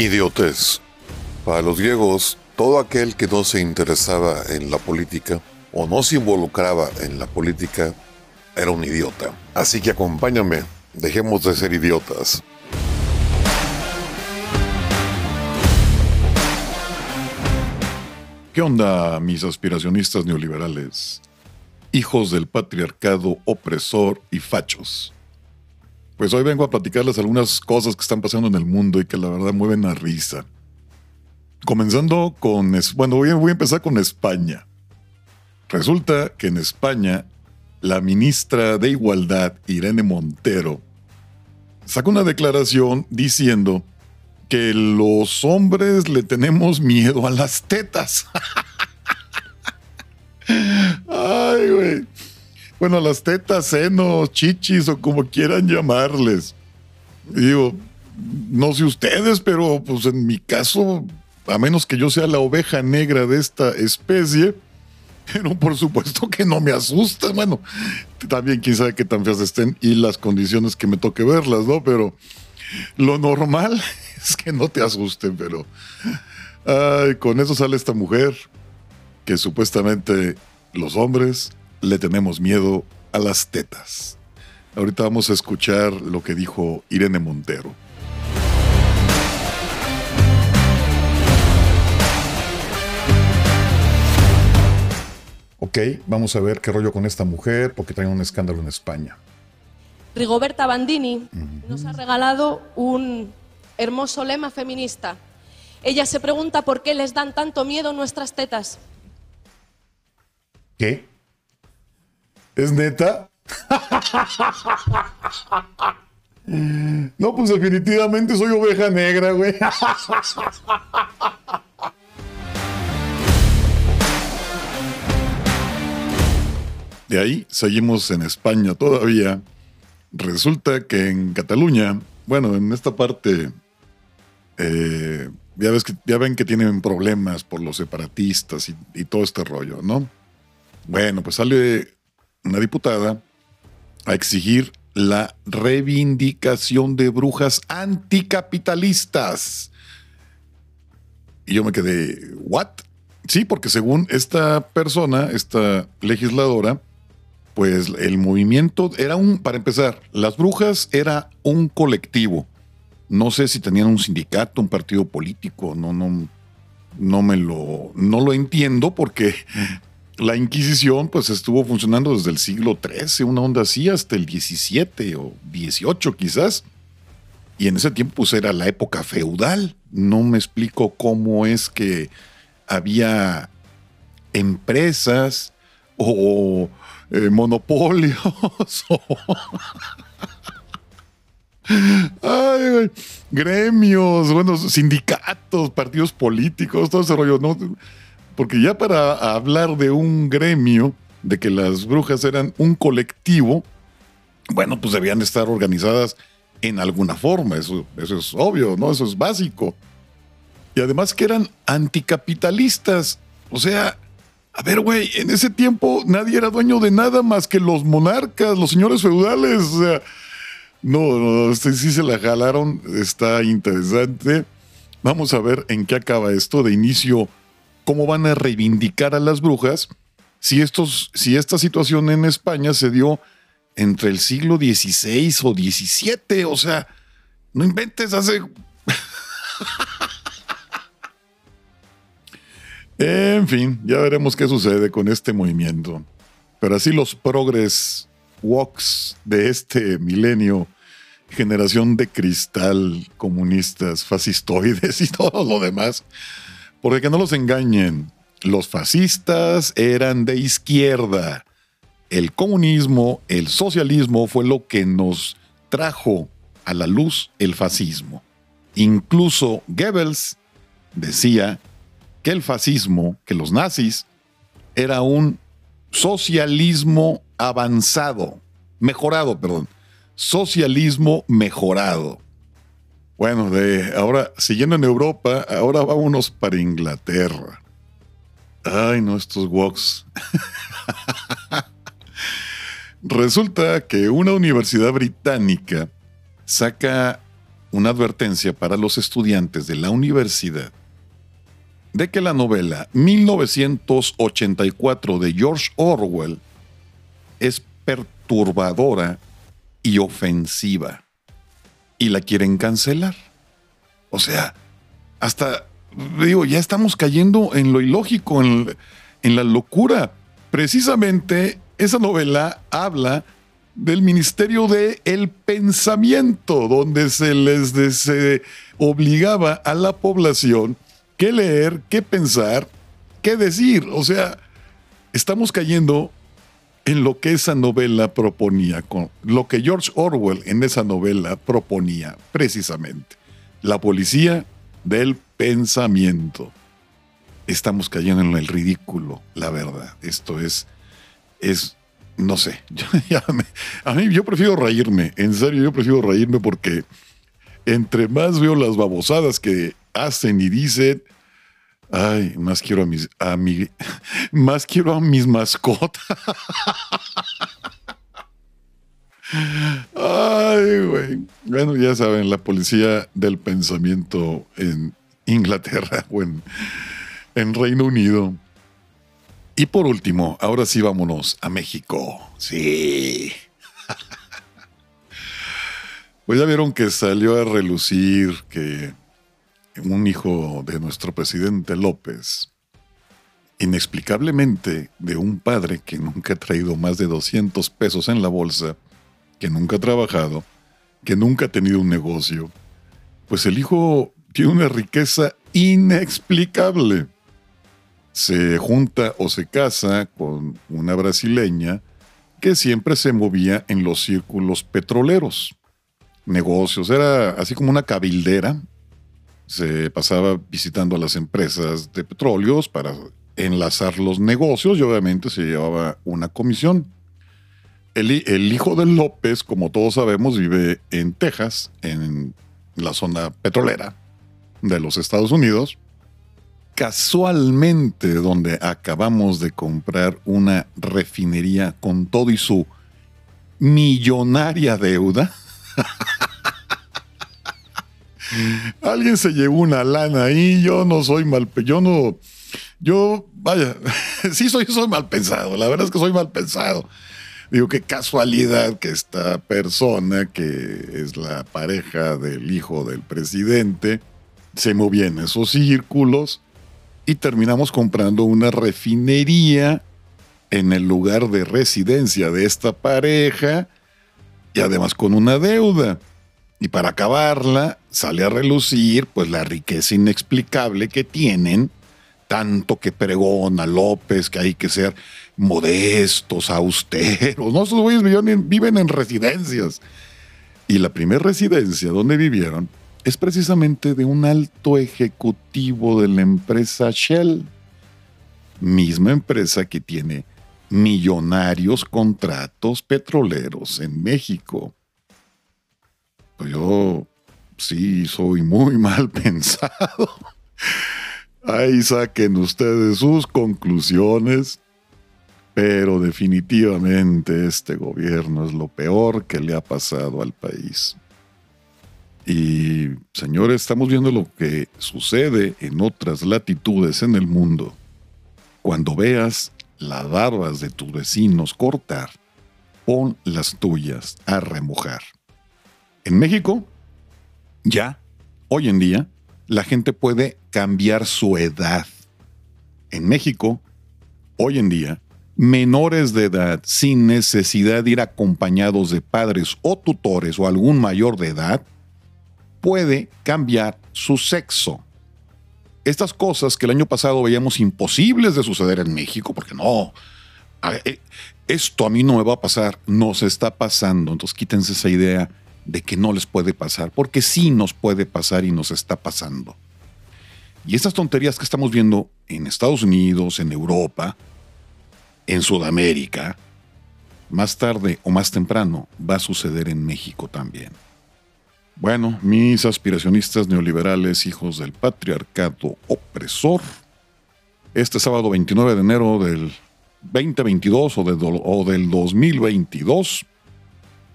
Idiotez. Para los griegos, todo aquel que no se interesaba en la política o no se involucraba en la política era un idiota. Así que acompáñame, dejemos de ser idiotas. ¿Qué onda, mis aspiracionistas neoliberales? Hijos del patriarcado opresor y fachos. Pues hoy vengo a platicarles algunas cosas que están pasando en el mundo y que la verdad mueven a risa. Comenzando con, bueno, voy a, empezar con España. Resulta que en España, la ministra de Igualdad, Irene Montero, sacó una declaración diciendo que los hombres le tenemos miedo a las tetas. Bueno, las tetas, senos, chichis o como quieran llamarles. digo, no sé ustedes, pero pues en mi caso, a menos que yo sea la oveja negra de esta especie, pero por supuesto que no me asusta. Bueno, también quién sabe qué tan feas estén y las condiciones que me toque verlas, ¿no? Pero lo normal es que no te asusten, pero ay, con eso sale esta mujer que supuestamente los hombres le tenemos miedo a las tetas. Ahorita vamos a escuchar lo que dijo Irene Montero. Ok, vamos a ver qué rollo con esta mujer porque trae un escándalo en España. Rigoberta Bandini nos ha regalado un hermoso lema feminista. Ella se pregunta por qué les dan tanto miedo nuestras tetas. ¿Qué? ¿Es neta? No, pues definitivamente soy oveja negra, güey. De ahí seguimos en España todavía. Resulta que en Cataluña, bueno, en esta parte, eh, ya, ves que, ya ven que tienen problemas por los separatistas y, y todo este rollo, ¿no? Bueno, pues sale una diputada a exigir la reivindicación de brujas anticapitalistas. Y yo me quedé, ¿what? Sí, porque según esta persona, esta legisladora, pues el movimiento era un, para empezar, las brujas era un colectivo. No sé si tenían un sindicato, un partido político, no, no, no me lo, no lo entiendo porque la Inquisición pues estuvo funcionando desde el siglo XIII, una onda así, hasta el XVII o XVIII quizás. Y en ese tiempo pues era la época feudal. No me explico cómo es que había empresas o eh, monopolios Ay, gremios, bueno, sindicatos, partidos políticos, todo ese rollo. ¿no? Porque ya para hablar de un gremio, de que las brujas eran un colectivo, bueno, pues debían estar organizadas en alguna forma, eso, eso es obvio, ¿no? Eso es básico. Y además que eran anticapitalistas. O sea, a ver, güey, en ese tiempo nadie era dueño de nada más que los monarcas, los señores feudales. O sea, no, no, sí se la jalaron, está interesante. Vamos a ver en qué acaba esto. De inicio cómo van a reivindicar a las brujas si, estos, si esta situación en España se dio entre el siglo XVI o XVII. O sea, no inventes hace... en fin, ya veremos qué sucede con este movimiento. Pero así los progres walks de este milenio, generación de cristal, comunistas, fascistoides y todo lo demás, porque que no los engañen, los fascistas eran de izquierda. El comunismo, el socialismo fue lo que nos trajo a la luz el fascismo. Incluso Goebbels decía que el fascismo, que los nazis, era un socialismo avanzado, mejorado, perdón, socialismo mejorado. Bueno, de ahora, siguiendo en Europa, ahora vámonos para Inglaterra. Ay, no, estos walks. Resulta que una universidad británica saca una advertencia para los estudiantes de la universidad de que la novela 1984 de George Orwell es perturbadora y ofensiva y la quieren cancelar. O sea, hasta, digo, ya estamos cayendo en lo ilógico, en, la locura. Precisamente esa novela habla del Ministerio de el Pensamiento, donde se les obligaba a la población qué leer, qué pensar, qué decir. O sea, estamos cayendo en lo que esa novela proponía, con lo que George Orwell en esa novela proponía precisamente. La policía del pensamiento. Estamos cayendo en el ridículo, la verdad. Esto es, es, no sé. a mí yo prefiero reírme, en serio, yo prefiero reírme porque entre más veo las babosadas que hacen y dicen, ay, más quiero a mis, a mi, más quiero a mis mascotas. Ay, güey. Bueno, ya saben, la policía del pensamiento en Inglaterra o en, en Reino Unido. Y por último, ahora sí vámonos a México. Sí. Pues ya vieron que salió a relucir que un hijo de nuestro presidente López, inexplicablemente de un padre que nunca ha traído más de 200 pesos en la bolsa, que nunca ha trabajado, que nunca ha tenido un negocio, pues el hijo tiene una riqueza inexplicable. Se junta o se casa con una brasileña que siempre se movía en los círculos petroleros. Negocios, era así como una cabildera, se pasaba visitando a las empresas de petróleos para enlazar los negocios y obviamente se llevaba una comisión. El, hijo de López, como todos sabemos, vive en Texas, en la zona petrolera de los Estados Unidos. Casualmente, donde acabamos de comprar una refinería con todo y su millonaria deuda. Alguien se llevó una lana ahí, yo no soy mal, yo no, yo, vaya, sí soy, soy mal pensado, la verdad es que soy mal pensado. Digo, qué casualidad que esta persona, que es la pareja del hijo del presidente, se movía en esos círculos y terminamos comprando una refinería en el lugar de residencia de esta pareja y además con una deuda. Y para acabarla, sale a relucir pues la riqueza inexplicable que tienen, tanto que pregona López que hay que ser modestos, austeros. No, esos güeyes viven en residencias. Y la primera residencia donde vivieron es precisamente de un alto ejecutivo de la empresa Shell, misma empresa que tiene millonarios contratos petroleros en México. Pues yo sí soy muy mal pensado. Ahí saquen ustedes sus conclusiones. Pero definitivamente este gobierno es lo peor que le ha pasado al país. Y, señores, estamos viendo lo que sucede en otras latitudes en el mundo. Cuando veas las barbas de tus vecinos cortar, pon las tuyas a remojar. En México, ya, hoy en día, la gente puede cambiar su edad. En México, hoy en día, menores de edad sin necesidad de ir acompañados de padres o tutores o algún mayor de edad, puede cambiar su sexo. Estas cosas que el año pasado veíamos imposibles de suceder en México, porque no, eh, esto a mí no me va a pasar, nos está pasando. Entonces quítense esa idea de que no les puede pasar, porque sí nos puede pasar y nos está pasando. Y estas tonterías que estamos viendo en Estados Unidos, en Europa, en Sudamérica, más tarde o más temprano va a suceder en México también. Bueno, mis aspiracionistas neoliberales, hijos del patriarcado opresor, este sábado 29 de enero del 2022 o, o del 2022,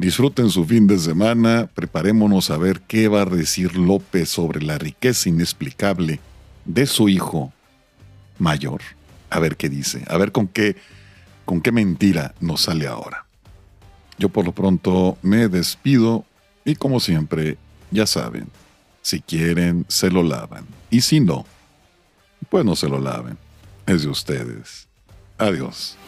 Disfruten su fin de semana, preparémonos a ver qué va a decir López sobre la riqueza inexplicable de su hijo mayor. A ver qué dice, a ver con qué, con qué mentira nos sale ahora. Yo por lo pronto me despido y como siempre, ya saben, si quieren, se lo lavan. Y si no, pues no se lo laven. Es de ustedes. Adiós.